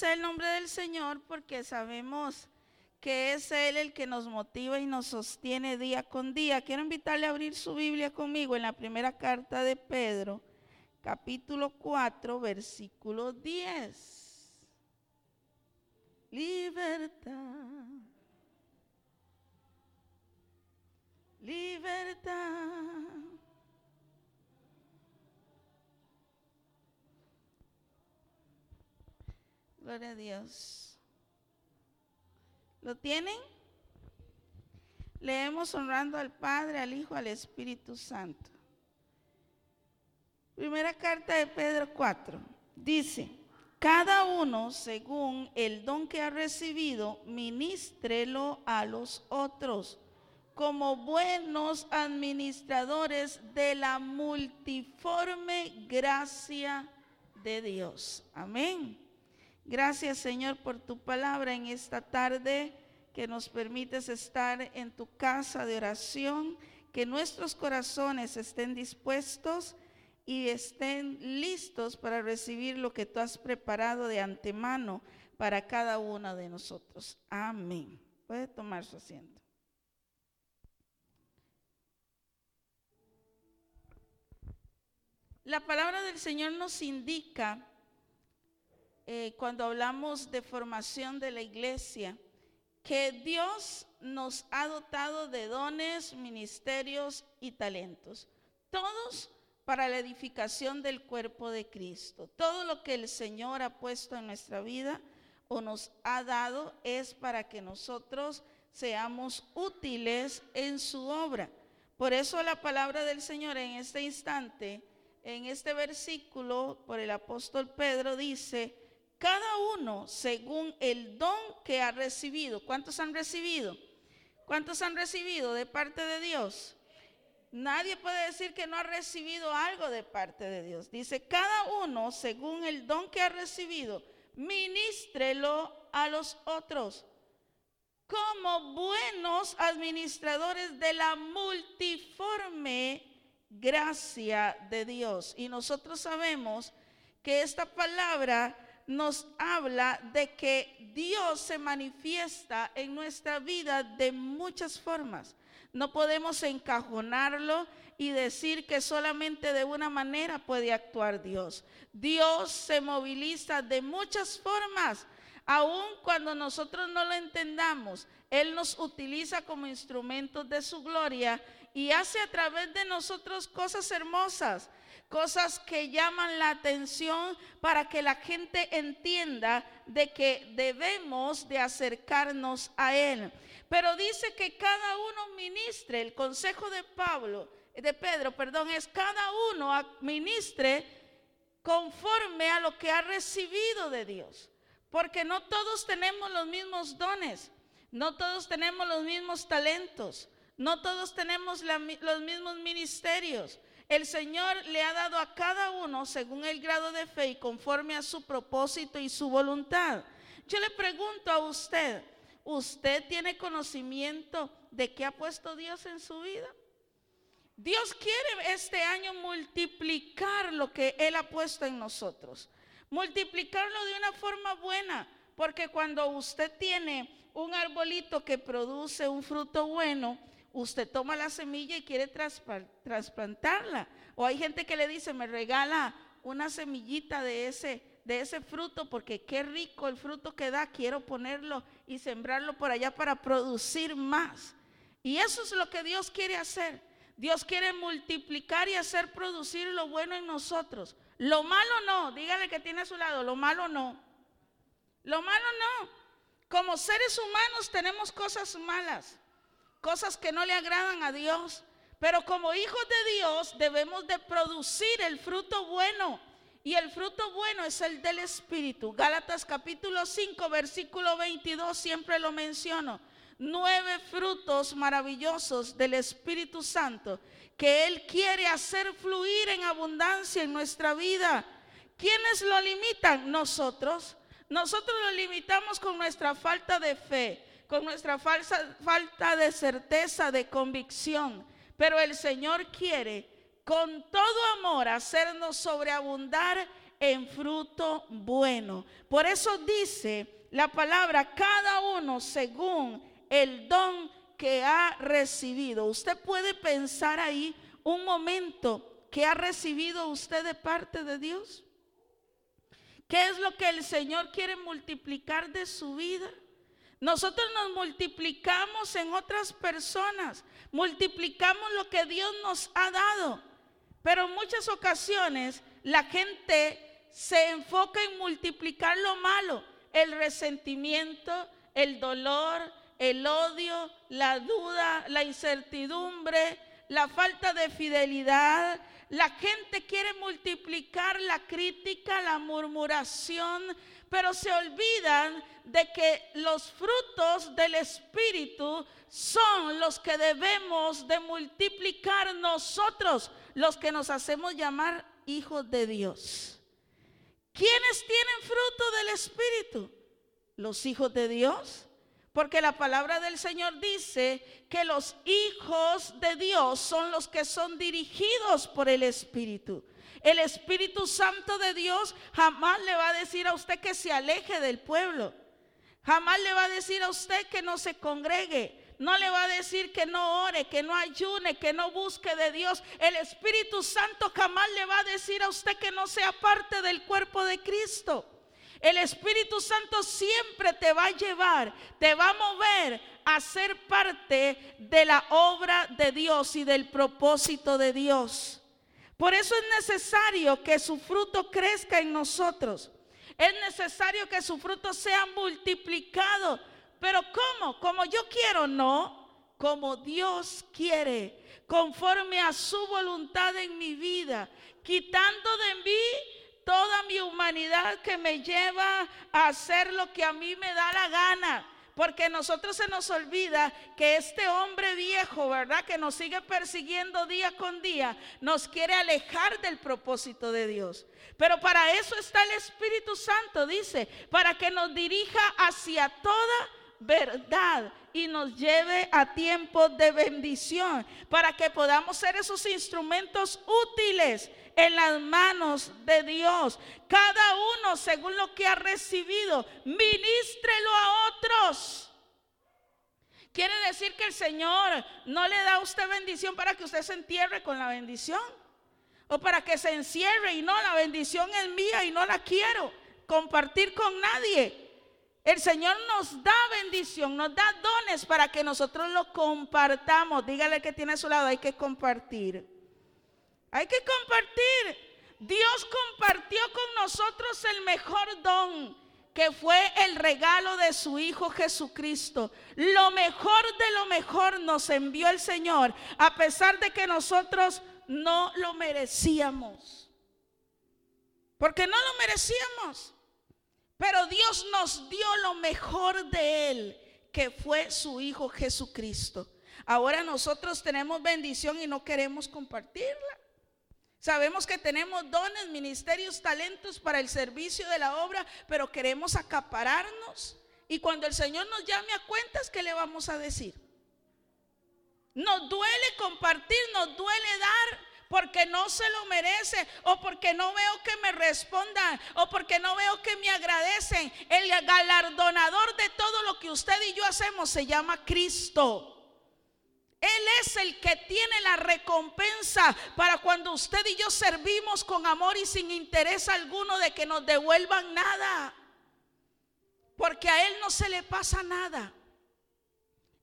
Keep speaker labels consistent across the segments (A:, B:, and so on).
A: Sea el nombre del Señor porque sabemos que es Él el que nos motiva y nos sostiene día con día. Quiero invitarle a abrir su Biblia conmigo en la primera carta de Pedro, capítulo 4, versículo 10. Libertad. Libertad. Gloria a Dios. ¿Lo tienen? Leemos honrando al Padre, al Hijo, al Espíritu Santo. Primera carta de Pedro 4. Dice, cada uno según el don que ha recibido, ministrelo a los otros como buenos administradores de la multiforme gracia de Dios. Amén. Gracias Señor por tu palabra en esta tarde que nos permites estar en tu casa de oración, que nuestros corazones estén dispuestos y estén listos para recibir lo que tú has preparado de antemano para cada uno de nosotros. Amén. Puede tomar su asiento. La palabra del Señor nos indica eh, cuando hablamos de formación de la iglesia, que Dios nos ha dotado de dones, ministerios y talentos, todos para la edificación del cuerpo de Cristo. Todo lo que el Señor ha puesto en nuestra vida o nos ha dado es para que nosotros seamos útiles en su obra. Por eso la palabra del Señor en este instante, en este versículo por el apóstol Pedro dice, cada uno según el don que ha recibido. ¿Cuántos han recibido? ¿Cuántos han recibido de parte de Dios? Nadie puede decir que no ha recibido algo de parte de Dios. Dice, cada uno según el don que ha recibido, ministrelo a los otros como buenos administradores de la multiforme gracia de Dios. Y nosotros sabemos que esta palabra nos habla de que Dios se manifiesta en nuestra vida de muchas formas. No podemos encajonarlo y decir que solamente de una manera puede actuar Dios. Dios se moviliza de muchas formas, aun cuando nosotros no lo entendamos. Él nos utiliza como instrumentos de su gloria y hace a través de nosotros cosas hermosas cosas que llaman la atención para que la gente entienda de que debemos de acercarnos a Él. Pero dice que cada uno ministre, el consejo de Pablo, de Pedro, perdón, es cada uno ministre conforme a lo que ha recibido de Dios. Porque no todos tenemos los mismos dones, no todos tenemos los mismos talentos, no todos tenemos los mismos ministerios. El Señor le ha dado a cada uno según el grado de fe y conforme a su propósito y su voluntad. Yo le pregunto a usted, ¿usted tiene conocimiento de qué ha puesto Dios en su vida? Dios quiere este año multiplicar lo que Él ha puesto en nosotros. Multiplicarlo de una forma buena, porque cuando usted tiene un arbolito que produce un fruto bueno, usted toma la semilla y quiere trasplantarla. O hay gente que le dice, me regala una semillita de ese, de ese fruto porque qué rico el fruto que da, quiero ponerlo y sembrarlo por allá para producir más. Y eso es lo que Dios quiere hacer. Dios quiere multiplicar y hacer producir lo bueno en nosotros. Lo malo no, dígale que tiene a su lado, lo malo no. Lo malo no. Como seres humanos tenemos cosas malas cosas que no le agradan a Dios. Pero como hijos de Dios debemos de producir el fruto bueno. Y el fruto bueno es el del Espíritu. Gálatas capítulo 5, versículo 22, siempre lo menciono. Nueve frutos maravillosos del Espíritu Santo que Él quiere hacer fluir en abundancia en nuestra vida. ¿Quiénes lo limitan? Nosotros. Nosotros lo limitamos con nuestra falta de fe con nuestra falsa, falta de certeza, de convicción. Pero el Señor quiere con todo amor hacernos sobreabundar en fruto bueno. Por eso dice la palabra, cada uno según el don que ha recibido. Usted puede pensar ahí un momento que ha recibido usted de parte de Dios. ¿Qué es lo que el Señor quiere multiplicar de su vida? Nosotros nos multiplicamos en otras personas, multiplicamos lo que Dios nos ha dado, pero en muchas ocasiones la gente se enfoca en multiplicar lo malo, el resentimiento, el dolor, el odio, la duda, la incertidumbre, la falta de fidelidad, la gente quiere multiplicar la crítica, la murmuración, pero se olvidan de que los frutos del Espíritu son los que debemos de multiplicar nosotros, los que nos hacemos llamar hijos de Dios. ¿Quiénes tienen fruto del Espíritu? Los hijos de Dios. Porque la palabra del Señor dice que los hijos de Dios son los que son dirigidos por el Espíritu. El Espíritu Santo de Dios jamás le va a decir a usted que se aleje del pueblo. Jamás le va a decir a usted que no se congregue. No le va a decir que no ore, que no ayune, que no busque de Dios. El Espíritu Santo jamás le va a decir a usted que no sea parte del cuerpo de Cristo. El Espíritu Santo siempre te va a llevar, te va a mover a ser parte de la obra de Dios y del propósito de Dios. Por eso es necesario que su fruto crezca en nosotros. Es necesario que su fruto sea multiplicado. Pero ¿cómo? Como yo quiero, no. Como Dios quiere, conforme a su voluntad en mi vida, quitando de mí toda mi humanidad que me lleva a hacer lo que a mí me da la gana. Porque a nosotros se nos olvida que este hombre viejo, ¿verdad? Que nos sigue persiguiendo día con día, nos quiere alejar del propósito de Dios. Pero para eso está el Espíritu Santo, dice, para que nos dirija hacia toda verdad y nos lleve a tiempos de bendición, para que podamos ser esos instrumentos útiles en las manos de Dios. Cada uno según lo que ha recibido, ministrelo a otros. Quiere decir que el Señor no le da a usted bendición para que usted se entierre con la bendición. O para que se encierre y no, la bendición es mía y no la quiero compartir con nadie. El Señor nos da bendición, nos da dones para que nosotros lo compartamos. Dígale que tiene a su lado, hay que compartir. Hay que compartir. Dios compartió con nosotros el mejor don, que fue el regalo de su Hijo Jesucristo. Lo mejor de lo mejor nos envió el Señor, a pesar de que nosotros no lo merecíamos. Porque no lo merecíamos. Pero Dios nos dio lo mejor de Él, que fue su Hijo Jesucristo. Ahora nosotros tenemos bendición y no queremos compartirla. Sabemos que tenemos dones, ministerios, talentos para el servicio de la obra, pero queremos acapararnos. Y cuando el Señor nos llame a cuentas, ¿qué le vamos a decir? Nos duele compartir, nos duele dar, porque no se lo merece, o porque no veo que me respondan, o porque no veo que me agradecen. El galardonador de todo lo que usted y yo hacemos se llama Cristo. Él es el que tiene la recompensa para cuando usted y yo servimos con amor y sin interés alguno de que nos devuelvan nada. Porque a Él no se le pasa nada.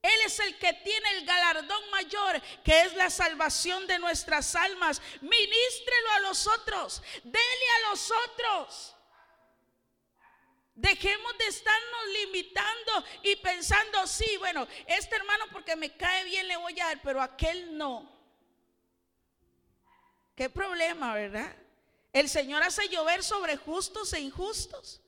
A: Él es el que tiene el galardón mayor, que es la salvación de nuestras almas. Ministrelo a los otros, dele a los otros. Dejemos de estarnos limitando y pensando, sí, bueno, este hermano porque me cae bien le voy a dar, pero aquel no. Qué problema, ¿verdad? El Señor hace llover sobre justos e injustos.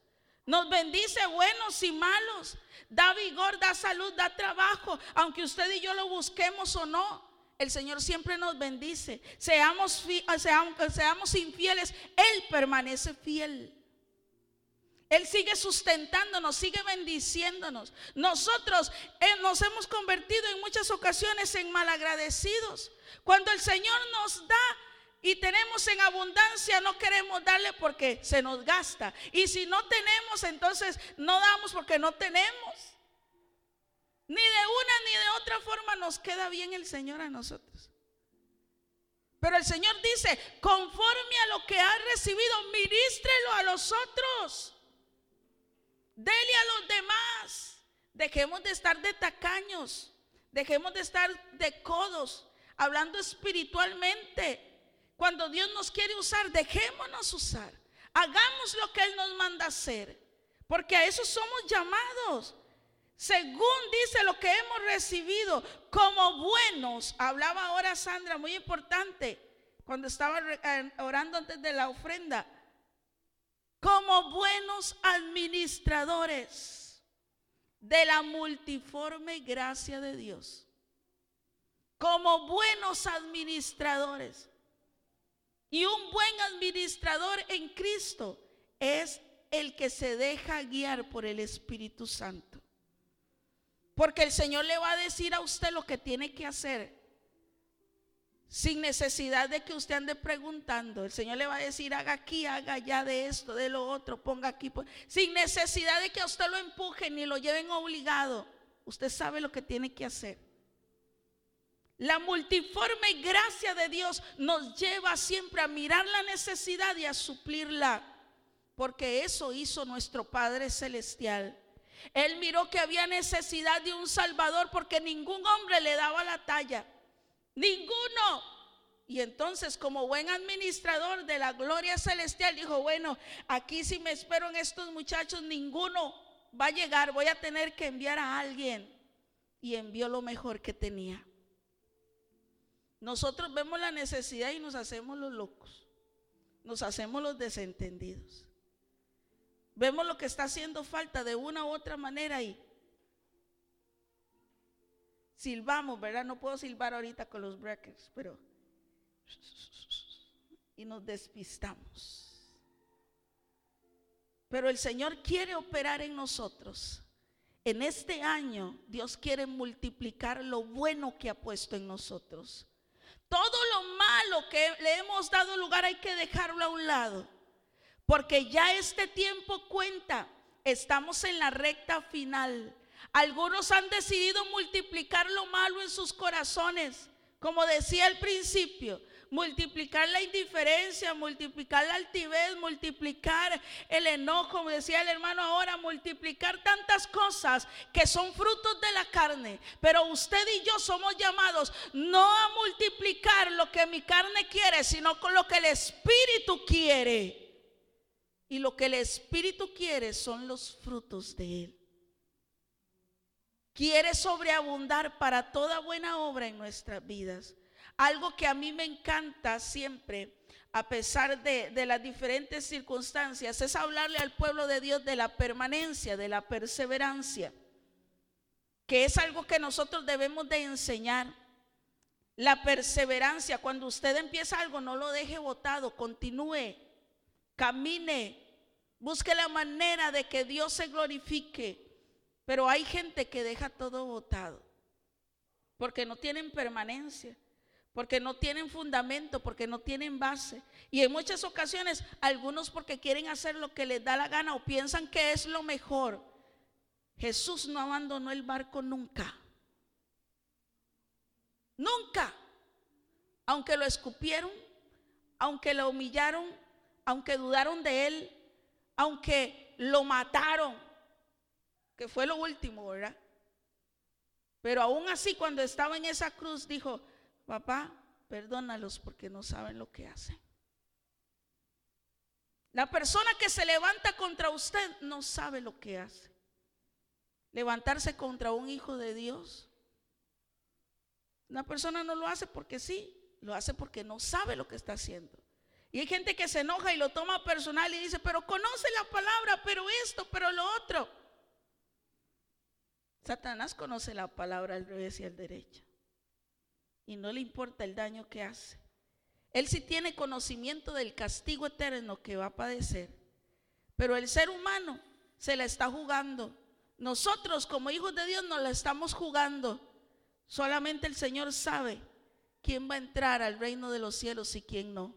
A: Nos bendice buenos y malos. Da vigor, da salud, da trabajo. Aunque usted y yo lo busquemos o no, el Señor siempre nos bendice. Seamos, seamos, seamos infieles, Él permanece fiel. Él sigue sustentándonos, sigue bendiciéndonos. Nosotros eh, nos hemos convertido en muchas ocasiones en malagradecidos. Cuando el Señor nos da y tenemos en abundancia, no queremos darle porque se nos gasta. Y si no tenemos, entonces no damos porque no tenemos. Ni de una ni de otra forma nos queda bien el Señor a nosotros. Pero el Señor dice, conforme a lo que ha recibido, ministrelo a los otros. Dele a los demás. Dejemos de estar de tacaños. Dejemos de estar de codos, hablando espiritualmente. Cuando Dios nos quiere usar, dejémonos usar. Hagamos lo que Él nos manda hacer. Porque a eso somos llamados. Según dice lo que hemos recibido como buenos, hablaba ahora Sandra, muy importante, cuando estaba eh, orando antes de la ofrenda, como buenos administradores de la multiforme gracia de Dios, como buenos administradores. Y un buen administrador en Cristo es el que se deja guiar por el Espíritu Santo. Porque el Señor le va a decir a usted lo que tiene que hacer. Sin necesidad de que usted ande preguntando. El Señor le va a decir, haga aquí, haga allá de esto, de lo otro, ponga aquí. Sin necesidad de que a usted lo empujen ni lo lleven obligado. Usted sabe lo que tiene que hacer. La multiforme gracia de Dios nos lleva siempre a mirar la necesidad y a suplirla. Porque eso hizo nuestro Padre Celestial. Él miró que había necesidad de un Salvador porque ningún hombre le daba la talla. Ninguno. Y entonces como buen administrador de la gloria celestial dijo, bueno, aquí si me espero en estos muchachos, ninguno va a llegar, voy a tener que enviar a alguien. Y envió lo mejor que tenía. Nosotros vemos la necesidad y nos hacemos los locos, nos hacemos los desentendidos. Vemos lo que está haciendo falta de una u otra manera y silbamos, ¿verdad? No puedo silbar ahorita con los breakers, pero... Y nos despistamos. Pero el Señor quiere operar en nosotros. En este año Dios quiere multiplicar lo bueno que ha puesto en nosotros. Todo lo malo que le hemos dado lugar hay que dejarlo a un lado porque ya este tiempo cuenta. Estamos en la recta final. Algunos han decidido multiplicar lo malo en sus corazones. Como decía al principio, multiplicar la indiferencia, multiplicar la altivez, multiplicar el enojo, como decía el hermano ahora, multiplicar tantas cosas que son frutos de la carne. Pero usted y yo somos llamados no a multiplicar lo que mi carne quiere, sino con lo que el Espíritu quiere. Y lo que el Espíritu quiere son los frutos de Él. Quiere sobreabundar para toda buena obra en nuestras vidas. Algo que a mí me encanta siempre, a pesar de, de, las diferentes circunstancias, es hablarle al pueblo de Dios de la permanencia, de la perseverancia, que es algo que nosotros debemos de enseñar. La perseverancia, cuando usted empieza algo, no lo deje botado, continúe, camine, busque la manera de que Dios se glorifique. Pero hay gente que deja todo botado, porque no tienen permanencia, porque no tienen fundamento, porque no tienen base. Y en muchas ocasiones, algunos porque quieren hacer lo que les da la gana o piensan que es lo mejor. Jesús no abandonó el barco nunca. Nunca. Aunque lo escupieron, aunque lo humillaron, aunque dudaron de él, aunque lo mataron, que fue lo último, ¿verdad? Pero aún así, cuando estaba en esa cruz, dijo, papá, perdónalos porque no saben lo que hacen. La persona que se levanta contra usted no sabe lo que hace. Levantarse contra un hijo de Dios. Una persona no lo hace porque sí, lo hace porque no sabe lo que está haciendo. Y hay gente que se enoja y lo toma personal y dice, pero conoce la palabra, pero esto, pero lo otro. Satanás conoce la palabra al revés y al derecho. Y no le importa el daño que hace. Él sí tiene conocimiento del castigo eterno que va a padecer. Pero el ser humano se la está jugando. Nosotros como hijos de Dios nos la estamos jugando. Solamente el Señor sabe quién va a entrar al reino de los cielos y quién no.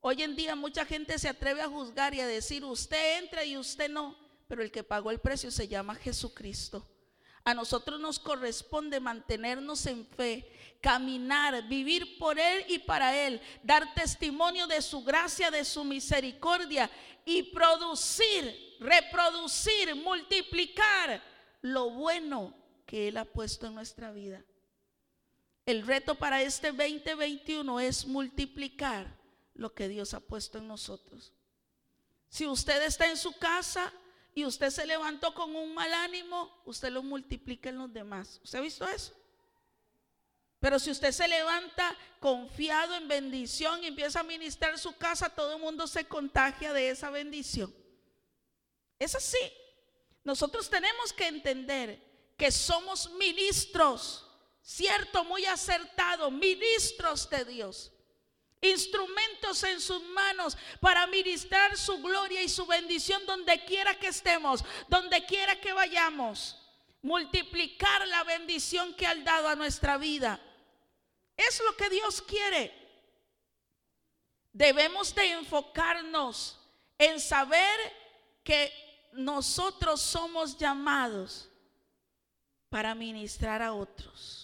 A: Hoy en día mucha gente se atreve a juzgar y a decir, usted entra y usted no, pero el que pagó el precio se llama Jesucristo. A nosotros nos corresponde mantenernos en fe, caminar, vivir por Él y para Él, dar testimonio de su gracia, de su misericordia y producir, reproducir, multiplicar lo bueno que Él ha puesto en nuestra vida. El reto para este 2021 es multiplicar lo que Dios ha puesto en nosotros. Si usted está en su casa y usted se levantó con un mal ánimo, usted lo multiplica en los demás. ¿Usted ha visto eso? Pero si usted se levanta confiado en bendición y empieza a ministrar su casa, todo el mundo se contagia de esa bendición. Es así. Nosotros tenemos que entender que somos ministros, cierto, muy acertado, ministros de Dios instrumentos en sus manos para ministrar su gloria y su bendición donde quiera que estemos, donde quiera que vayamos. Multiplicar la bendición que ha dado a nuestra vida. Es lo que Dios quiere. Debemos de enfocarnos en saber que nosotros somos llamados para ministrar a otros.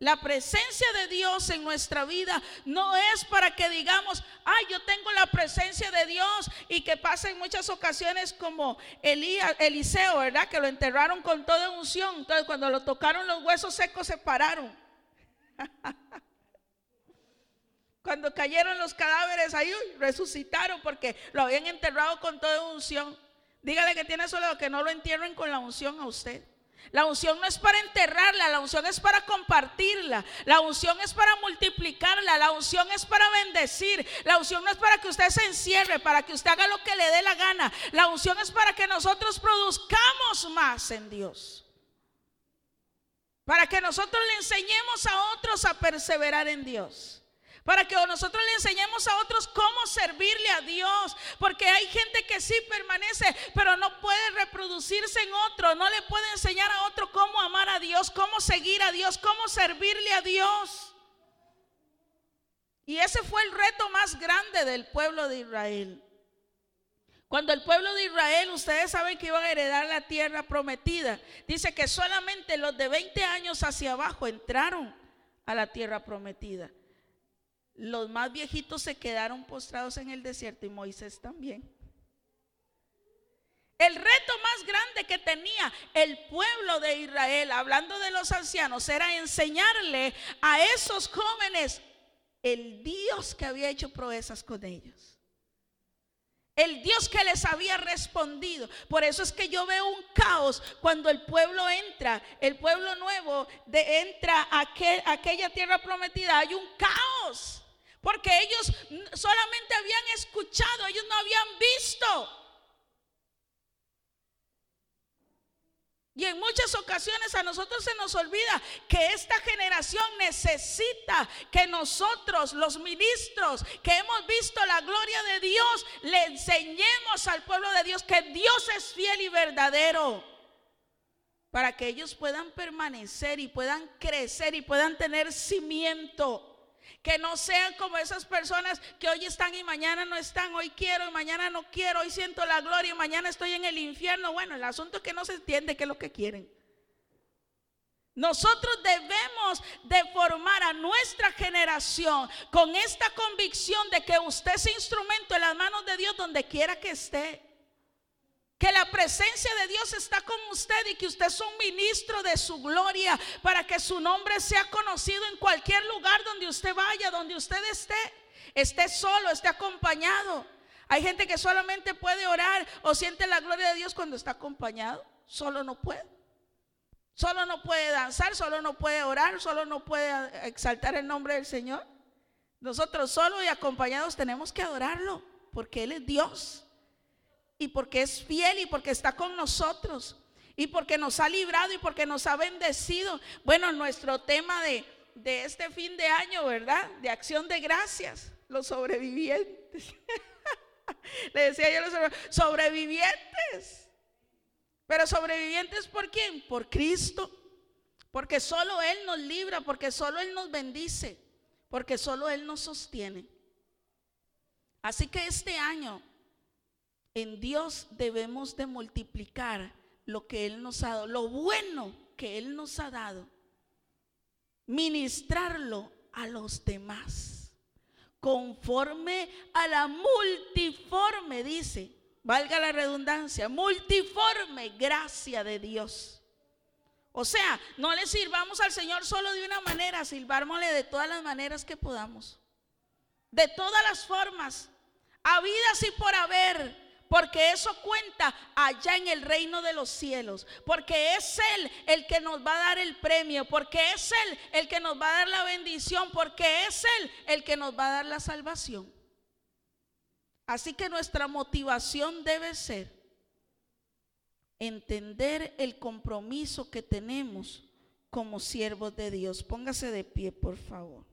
A: La presencia de Dios en nuestra vida no es para que digamos, ay, yo tengo la presencia de Dios y que pasa en muchas ocasiones como Eliseo, ¿verdad? Que lo enterraron con toda unción. Entonces cuando lo tocaron los huesos secos se pararon. cuando cayeron los cadáveres ahí, resucitaron porque lo habían enterrado con toda unción. Dígale que tiene solo que no lo entierren con la unción a usted. La unción no es para enterrarla, la unción es para compartirla, la unción es para multiplicarla, la unción es para bendecir, la unción no es para que usted se encierre, para que usted haga lo que le dé la gana, la unción es para que nosotros produzcamos más en Dios, para que nosotros le enseñemos a otros a perseverar en Dios para que nosotros le enseñemos a otros cómo servirle a Dios, porque hay gente que sí permanece, pero no puede reproducirse en otro, no le puede enseñar a otro cómo amar a Dios, cómo seguir a Dios, cómo servirle a Dios. Y ese fue el reto más grande del pueblo de Israel. Cuando el pueblo de Israel, ustedes saben que iban a heredar la tierra prometida, dice que solamente los de 20 años hacia abajo entraron a la tierra prometida. Los más viejitos se quedaron postrados en el desierto y Moisés también. El reto más grande que tenía el pueblo de Israel, hablando de los ancianos, era enseñarle a esos jóvenes el Dios que había hecho proezas con ellos. El Dios que les había respondido. Por eso es que yo veo un caos cuando el pueblo entra, el pueblo nuevo de, entra a, a aquella tierra prometida. Hay un caos. Porque ellos solamente habían escuchado, ellos no habían visto. Y en muchas ocasiones a nosotros se nos olvida que esta generación necesita que nosotros, los ministros, que hemos visto la gloria de Dios, le enseñemos al pueblo de Dios que Dios es fiel y verdadero. Para que ellos puedan permanecer y puedan crecer y puedan tener cimiento. Que no sean como esas personas que hoy están y mañana no están, hoy quiero y mañana no quiero, hoy siento la gloria y mañana estoy en el infierno. Bueno, el asunto es que no se entiende qué es lo que quieren. Nosotros debemos de formar a nuestra generación con esta convicción de que usted es instrumento en las manos de Dios donde quiera que esté. Que la presencia de Dios está con usted y que usted es un ministro de su gloria para que su nombre sea conocido en cualquier lugar donde usted vaya, donde usted esté. Esté solo, esté acompañado. Hay gente que solamente puede orar o siente la gloria de Dios cuando está acompañado. Solo no puede. Solo no puede danzar, solo no puede orar, solo no puede exaltar el nombre del Señor. Nosotros solo y acompañados tenemos que adorarlo porque Él es Dios y porque es fiel y porque está con nosotros y porque nos ha librado y porque nos ha bendecido. Bueno, nuestro tema de, este fin de año, ¿verdad? De acción de gracias, los sobrevivientes. Le decía yo los sobrevivientes. Pero sobrevivientes por quién? Por Cristo. Porque solo Él nos libra, porque solo Él nos bendice, porque solo Él nos sostiene. Así que este año en Dios debemos de multiplicar lo que Él nos ha dado, lo bueno que Él nos ha dado, ministrarlo a los demás, conforme a la multiforme, dice, valga la redundancia, multiforme gracia de Dios. O sea, no le sirvamos al Señor solo de una manera, sirvámosle de todas las maneras que podamos, de todas las formas, habidas y por haber porque eso cuenta allá en el reino de los cielos, porque es Él el que nos va a dar el premio, porque es Él el que nos va a dar la bendición, porque es Él el que nos va a dar la salvación. Así que nuestra motivación debe ser entender el compromiso que tenemos como siervos de Dios. Póngase de pie, por favor.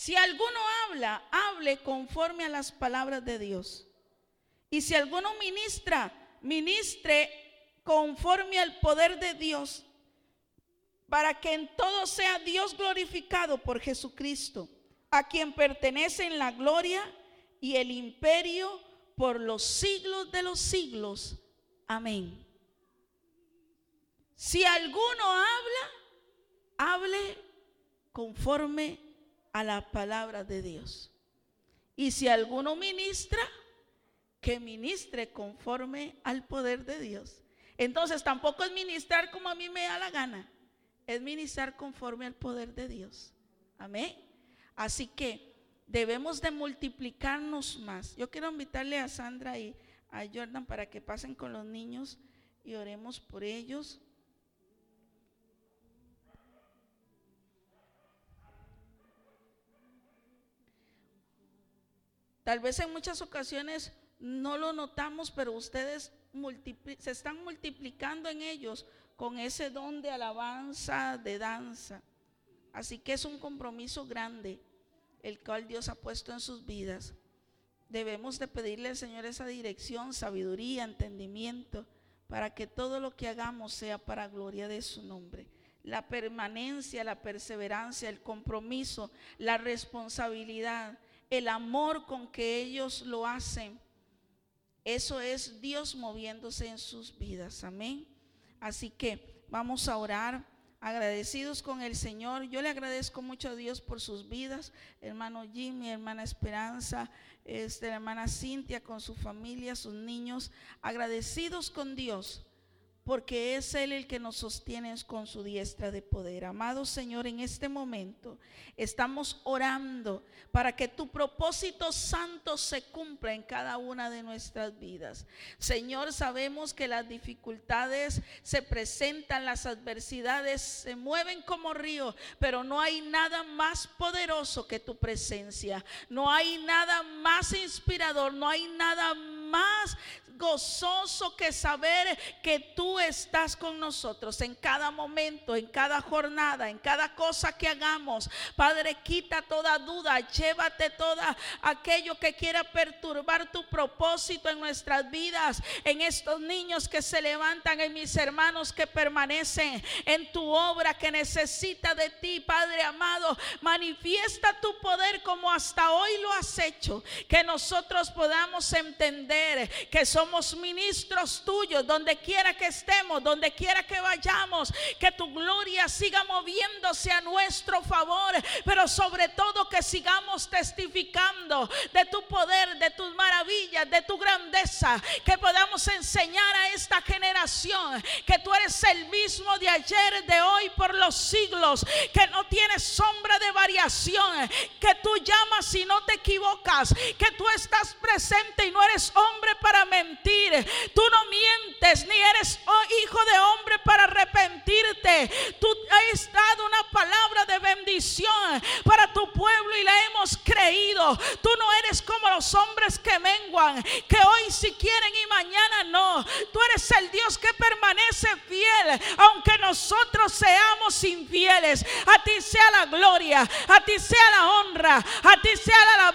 A: Si alguno habla, hable conforme a las palabras de Dios. Y si alguno ministra, ministre conforme al poder de Dios, para que en todo sea Dios glorificado por Jesucristo, a quien pertenecen la gloria y el imperio por los siglos de los siglos. Amén. Si alguno habla, hable conforme a la palabra de Dios. Y si alguno ministra, que ministre conforme al poder de Dios. Entonces tampoco es ministrar como a mí me da la gana, es ministrar conforme al poder de Dios. Amén. Así que debemos de multiplicarnos más. Yo quiero invitarle a Sandra y a Jordan para que pasen con los niños y oremos por ellos. Tal vez en muchas ocasiones no lo notamos, pero ustedes se están multiplicando en ellos con ese don de alabanza, de danza. Así que es un compromiso grande el cual Dios ha puesto en sus vidas. Debemos de pedirle al Señor esa dirección, sabiduría, entendimiento, para que todo lo que hagamos sea para gloria de su nombre. La permanencia, la perseverancia, el compromiso, la responsabilidad el amor con que ellos lo hacen, eso es Dios moviéndose en sus vidas. Amén. Así que vamos a orar agradecidos con el Señor. Yo le agradezco mucho a Dios por sus vidas, hermano Jimmy, hermana Esperanza, este, hermana Cintia con su familia, sus niños, agradecidos con Dios porque es Él el que nos sostiene con su diestra de poder. Amado Señor, en este momento estamos orando para que tu propósito santo se cumpla en cada una de nuestras vidas. Señor, sabemos que las dificultades se presentan, las adversidades se mueven como río, pero no hay nada más poderoso que tu presencia. No hay nada más inspirador, no hay nada más gozoso que saber que tú estás con nosotros en cada momento, en cada jornada, en cada cosa que hagamos. Padre, quita toda duda, llévate toda aquello que quiera perturbar tu propósito en nuestras vidas, en estos niños que se levantan, en mis hermanos que permanecen en tu obra que necesita de ti, Padre amado. Manifiesta tu poder como hasta hoy lo has hecho, que nosotros podamos entender que somos somos ministros tuyos, donde quiera que estemos, donde quiera que vayamos, que tu gloria siga moviéndose a nuestro favor, pero sobre todo que sigamos testificando de tu poder, de tus maravillas, de tu grandeza, que podamos enseñar a esta generación que tú eres el mismo de ayer, de hoy, por los siglos, que no tienes sombra de variación, que tú llamas y no te equivocas, que tú estás presente y no eres hombre para mentir Tú no mientes ni eres oh, hijo de hombre para arrepentirte. Tú has dado una palabra de bendición para tu pueblo y la hemos creído. Tú no eres como los hombres que menguan, que hoy si quieren y mañana no. Tú eres el Dios que permanece fiel, aunque nosotros seamos infieles. A ti sea la gloria, a ti sea la honra, a ti sea la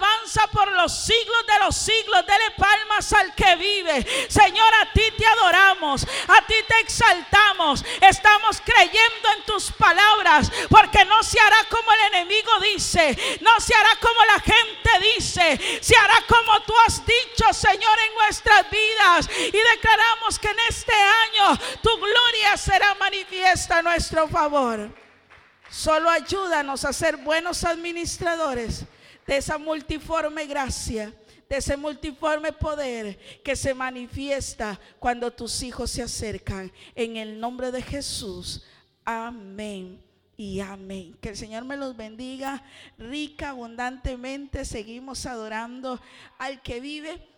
A: por los siglos de los siglos. Dele palmas al que vive. Señor, a ti te adoramos, a ti te exaltamos. Estamos creyendo en tus palabras, porque no se hará como el enemigo dice, no se hará como la gente dice, se hará como tú has dicho, Señor, en nuestras vidas. Y declaramos que en este año tu gloria será manifiesta a nuestro favor. Solo ayúdanos a ser buenos administradores de esa multiforme gracia, de ese multiforme poder que se manifiesta cuando tus hijos se acercan. En el nombre de Jesús. Amén y amén. Que el Señor me los bendiga rica, abundantemente. Seguimos adorando al que vive.